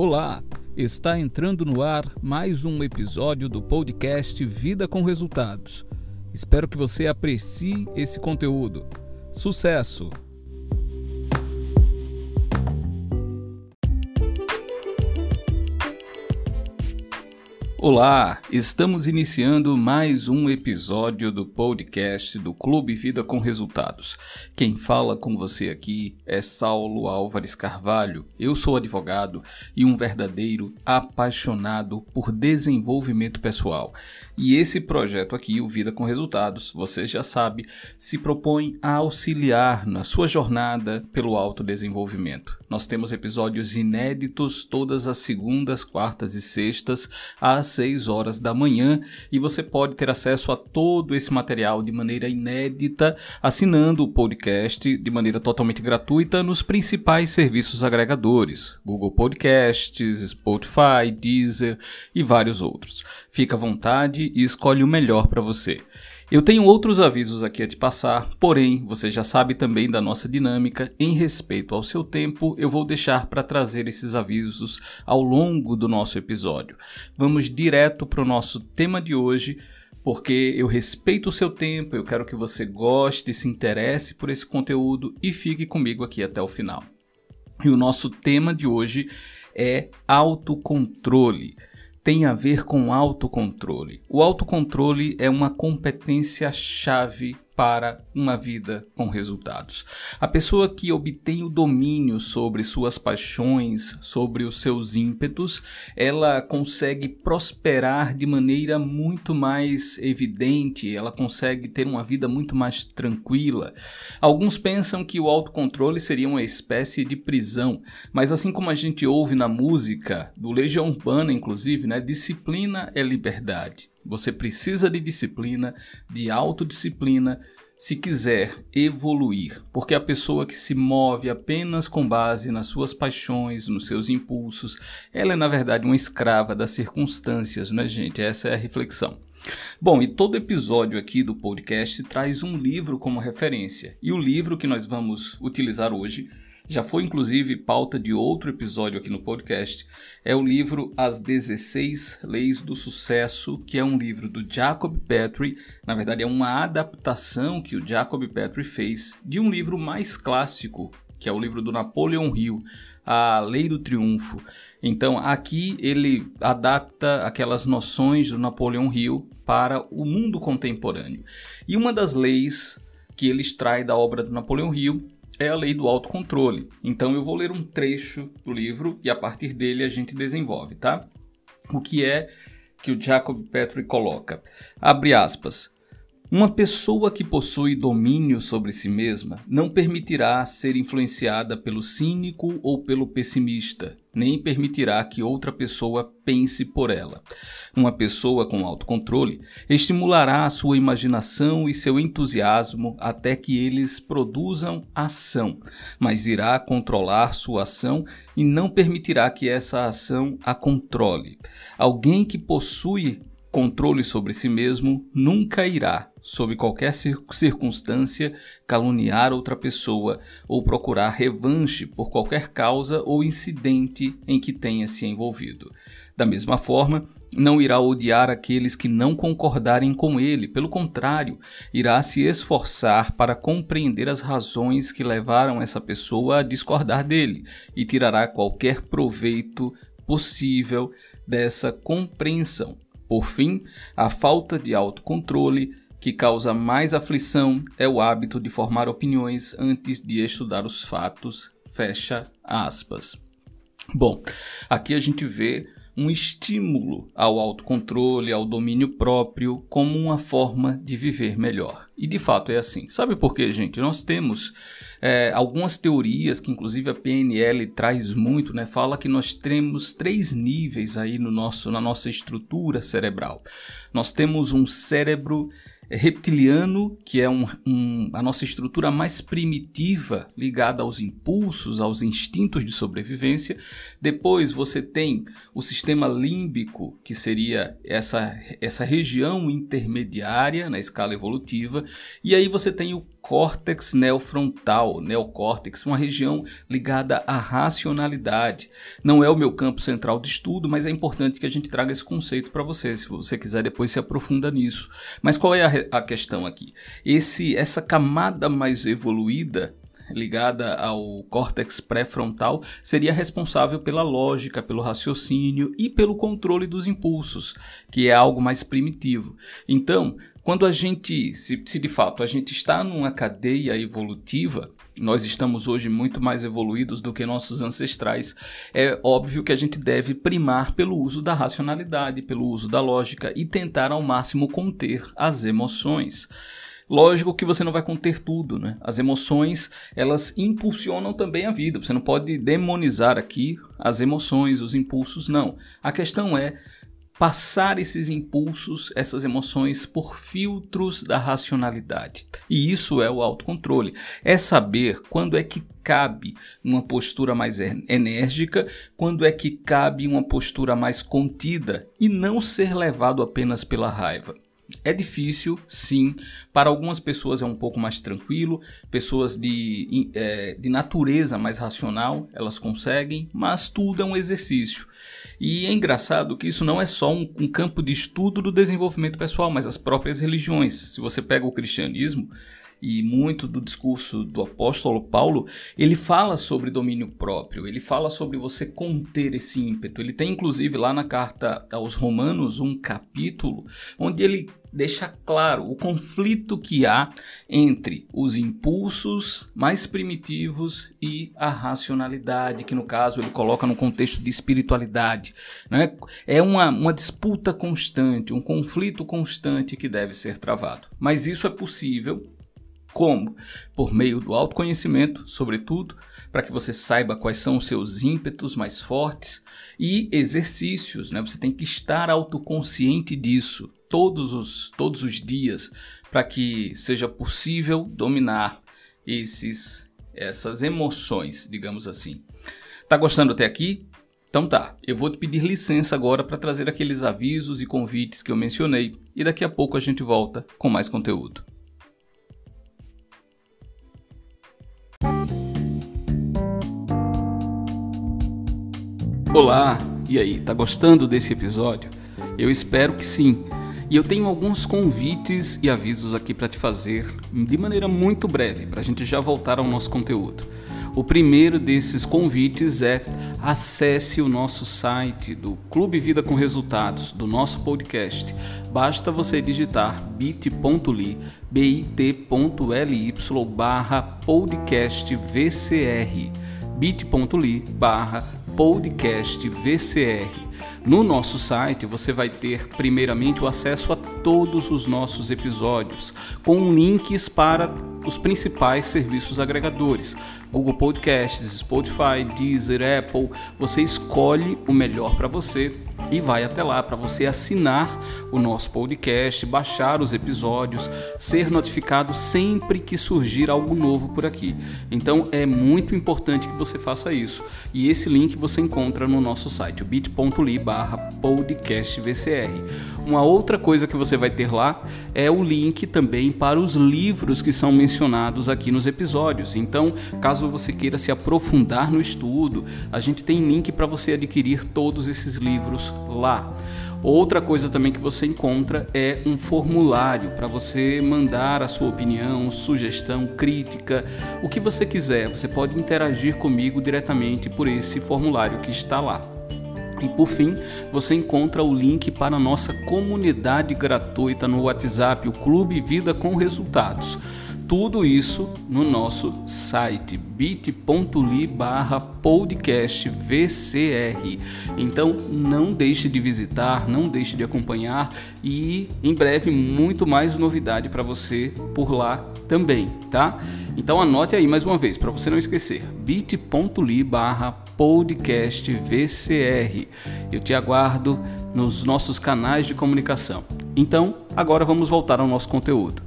Olá, está entrando no ar mais um episódio do podcast Vida com Resultados. Espero que você aprecie esse conteúdo. Sucesso! Olá, estamos iniciando mais um episódio do podcast do Clube Vida com Resultados. Quem fala com você aqui é Saulo Álvares Carvalho. Eu sou advogado e um verdadeiro apaixonado por desenvolvimento pessoal. E esse projeto aqui, o Vida com Resultados, você já sabe, se propõe a auxiliar na sua jornada pelo autodesenvolvimento. Nós temos episódios inéditos todas as segundas, quartas e sextas às 6 horas da manhã e você pode ter acesso a todo esse material de maneira inédita assinando o podcast de maneira totalmente gratuita nos principais serviços agregadores: Google Podcasts, Spotify, Deezer e vários outros. Fica à vontade e escolhe o melhor para você. Eu tenho outros avisos aqui a te passar, porém, você já sabe também da nossa dinâmica. Em respeito ao seu tempo, eu vou deixar para trazer esses avisos ao longo do nosso episódio. Vamos direto para o nosso tema de hoje, porque eu respeito o seu tempo, eu quero que você goste, se interesse por esse conteúdo e fique comigo aqui até o final. E o nosso tema de hoje é autocontrole tem a ver com autocontrole. O autocontrole é uma competência chave para uma vida com resultados. A pessoa que obtém o domínio sobre suas paixões, sobre os seus ímpetos, ela consegue prosperar de maneira muito mais evidente, ela consegue ter uma vida muito mais tranquila. Alguns pensam que o autocontrole seria uma espécie de prisão, mas assim como a gente ouve na música do Legião Urbana, inclusive, né, disciplina é liberdade. Você precisa de disciplina, de autodisciplina, se quiser evoluir, porque a pessoa que se move apenas com base nas suas paixões, nos seus impulsos, ela é na verdade uma escrava das circunstâncias, né, gente? Essa é a reflexão. Bom, e todo episódio aqui do podcast traz um livro como referência, e o livro que nós vamos utilizar hoje já foi inclusive pauta de outro episódio aqui no podcast, é o livro As 16 Leis do Sucesso, que é um livro do Jacob Petrie, na verdade é uma adaptação que o Jacob Petrie fez de um livro mais clássico, que é o livro do Napoleon Hill, A Lei do Triunfo. Então, aqui ele adapta aquelas noções do Napoleon Hill para o mundo contemporâneo. E uma das leis que ele extrai da obra do Napoleon Hill é a lei do autocontrole. Então eu vou ler um trecho do livro e a partir dele a gente desenvolve, tá? O que é que o Jacob Petrie coloca? Abre aspas. Uma pessoa que possui domínio sobre si mesma não permitirá ser influenciada pelo cínico ou pelo pessimista, nem permitirá que outra pessoa pense por ela. Uma pessoa com autocontrole estimulará a sua imaginação e seu entusiasmo até que eles produzam ação, mas irá controlar sua ação e não permitirá que essa ação a controle. Alguém que possui controle sobre si mesmo nunca irá, sob qualquer circunstância, caluniar outra pessoa ou procurar revanche por qualquer causa ou incidente em que tenha se envolvido. Da mesma forma, não irá odiar aqueles que não concordarem com ele, pelo contrário, irá se esforçar para compreender as razões que levaram essa pessoa a discordar dele e tirará qualquer proveito possível dessa compreensão. Por fim, a falta de autocontrole que causa mais aflição é o hábito de formar opiniões antes de estudar os fatos. Fecha aspas. Bom, aqui a gente vê um estímulo ao autocontrole, ao domínio próprio, como uma forma de viver melhor. E de fato é assim. Sabe por quê, gente? Nós temos é, algumas teorias que, inclusive, a PNL traz muito, né? Fala que nós temos três níveis aí no nosso, na nossa estrutura cerebral. Nós temos um cérebro reptiliano, que é um, um, a nossa estrutura mais primitiva ligada aos impulsos, aos instintos de sobrevivência. Depois você tem o sistema límbico, que seria essa, essa região intermediária na escala evolutiva. E aí você tem o córtex neofrontal, neocórtex, uma região ligada à racionalidade. Não é o meu campo central de estudo, mas é importante que a gente traga esse conceito para você, se você quiser depois se aprofunda nisso. Mas qual é a, a questão aqui? Esse, essa camada mais evoluída ligada ao córtex pré-frontal seria responsável pela lógica, pelo raciocínio e pelo controle dos impulsos, que é algo mais primitivo. Então, quando a gente, se, se de fato a gente está numa cadeia evolutiva, nós estamos hoje muito mais evoluídos do que nossos ancestrais. É óbvio que a gente deve primar pelo uso da racionalidade, pelo uso da lógica e tentar ao máximo conter as emoções. Lógico que você não vai conter tudo, né? As emoções, elas impulsionam também a vida. Você não pode demonizar aqui as emoções, os impulsos, não. A questão é passar esses impulsos, essas emoções por filtros da racionalidade. E isso é o autocontrole. É saber quando é que cabe uma postura mais enérgica, quando é que cabe uma postura mais contida e não ser levado apenas pela raiva. É difícil, sim. Para algumas pessoas é um pouco mais tranquilo, pessoas de, é, de natureza mais racional, elas conseguem, mas tudo é um exercício. E é engraçado que isso não é só um, um campo de estudo do desenvolvimento pessoal, mas as próprias religiões. Se você pega o cristianismo, e muito do discurso do apóstolo Paulo, ele fala sobre domínio próprio, ele fala sobre você conter esse ímpeto. Ele tem inclusive lá na carta aos Romanos um capítulo onde ele deixa claro o conflito que há entre os impulsos mais primitivos e a racionalidade, que no caso ele coloca no contexto de espiritualidade. Né? É uma, uma disputa constante, um conflito constante que deve ser travado. Mas isso é possível como? Por meio do autoconhecimento, sobretudo, para que você saiba quais são os seus ímpetos mais fortes e exercícios, né? Você tem que estar autoconsciente disso todos os, todos os dias para que seja possível dominar esses essas emoções, digamos assim. Tá gostando até aqui? Então tá, eu vou te pedir licença agora para trazer aqueles avisos e convites que eu mencionei e daqui a pouco a gente volta com mais conteúdo. Olá, e aí, tá gostando desse episódio? Eu espero que sim. E eu tenho alguns convites e avisos aqui para te fazer de maneira muito breve, para a gente já voltar ao nosso conteúdo. O primeiro desses convites é acesse o nosso site do Clube Vida com Resultados, do nosso podcast. Basta você digitar bit.ly, bit.ly barra podcast VCR, bit.ly barra podcast VCR. No nosso site você vai ter primeiramente o acesso a todos os nossos episódios, com links para os principais serviços agregadores: Google Podcasts, Spotify, Deezer, Apple. Você escolhe o melhor para você e vai até lá para você assinar o nosso podcast, baixar os episódios, ser notificado sempre que surgir algo novo por aqui. Então é muito importante que você faça isso. E esse link você encontra no nosso site, bit.ly podcastvcr. Uma outra coisa que você vai ter lá é o link também para os livros que são mencionados aqui nos episódios. Então, caso você queira se aprofundar no estudo, a gente tem link para você adquirir todos esses livros lá. Outra coisa também que você encontra é um formulário para você mandar a sua opinião, sugestão, crítica, o que você quiser. Você pode interagir comigo diretamente por esse formulário que está lá. E por fim, você encontra o link para a nossa comunidade gratuita no WhatsApp, o Clube Vida com Resultados. Tudo isso no nosso site bit.ly barra podcast VCR. Então não deixe de visitar, não deixe de acompanhar e em breve muito mais novidade para você por lá também, tá? Então anote aí mais uma vez para você não esquecer bit.ly barra podcast VCR. Eu te aguardo nos nossos canais de comunicação. Então agora vamos voltar ao nosso conteúdo.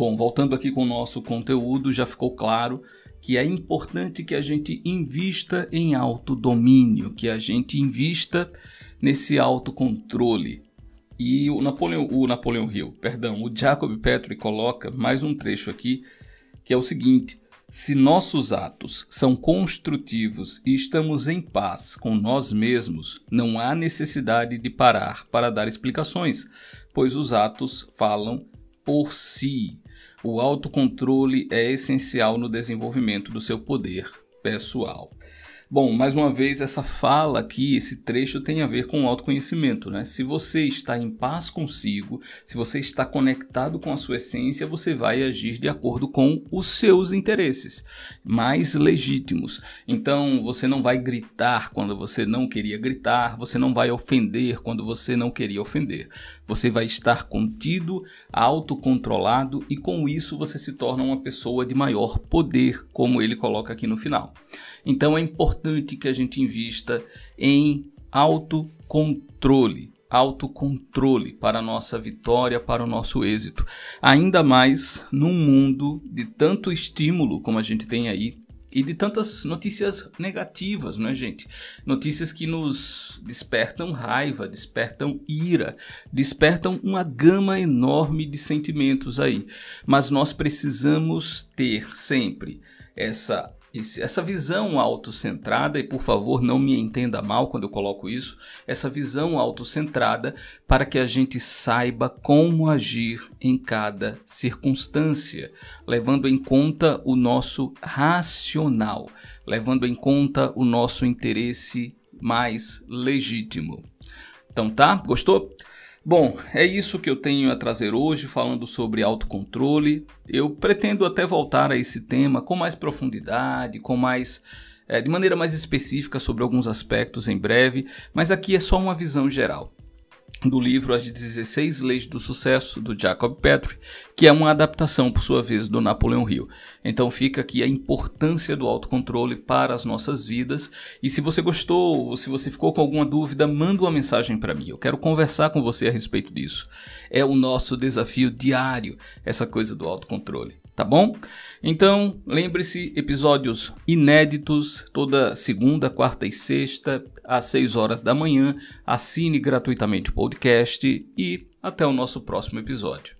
Bom, voltando aqui com o nosso conteúdo, já ficou claro que é importante que a gente invista em autodomínio, que a gente invista nesse autocontrole. E o Napoleão, o Hill, perdão, o Jacob Petrie coloca mais um trecho aqui que é o seguinte: se nossos atos são construtivos e estamos em paz com nós mesmos, não há necessidade de parar para dar explicações, pois os atos falam por si. O autocontrole é essencial no desenvolvimento do seu poder pessoal. Bom, mais uma vez, essa fala aqui, esse trecho tem a ver com o autoconhecimento, né? Se você está em paz consigo, se você está conectado com a sua essência, você vai agir de acordo com os seus interesses mais legítimos. Então, você não vai gritar quando você não queria gritar, você não vai ofender quando você não queria ofender. Você vai estar contido, autocontrolado e com isso você se torna uma pessoa de maior poder, como ele coloca aqui no final. Então é importante que a gente invista em autocontrole, autocontrole para a nossa vitória, para o nosso êxito. Ainda mais num mundo de tanto estímulo como a gente tem aí e de tantas notícias negativas, não é, gente? Notícias que nos despertam raiva, despertam ira, despertam uma gama enorme de sentimentos aí. Mas nós precisamos ter sempre essa essa visão autocentrada, e por favor não me entenda mal quando eu coloco isso, essa visão autocentrada para que a gente saiba como agir em cada circunstância, levando em conta o nosso racional, levando em conta o nosso interesse mais legítimo. Então tá? Gostou? Bom, é isso que eu tenho a trazer hoje falando sobre autocontrole. Eu pretendo até voltar a esse tema com mais profundidade, com mais é, de maneira mais específica sobre alguns aspectos em breve, mas aqui é só uma visão geral do livro As 16 Leis do Sucesso, do Jacob Petrie, que é uma adaptação, por sua vez, do Napoleão Hill. Então fica aqui a importância do autocontrole para as nossas vidas. E se você gostou, ou se você ficou com alguma dúvida, manda uma mensagem para mim. Eu quero conversar com você a respeito disso. É o nosso desafio diário, essa coisa do autocontrole tá bom? Então, lembre-se, episódios inéditos toda segunda, quarta e sexta, às 6 horas da manhã. Assine gratuitamente o podcast e até o nosso próximo episódio.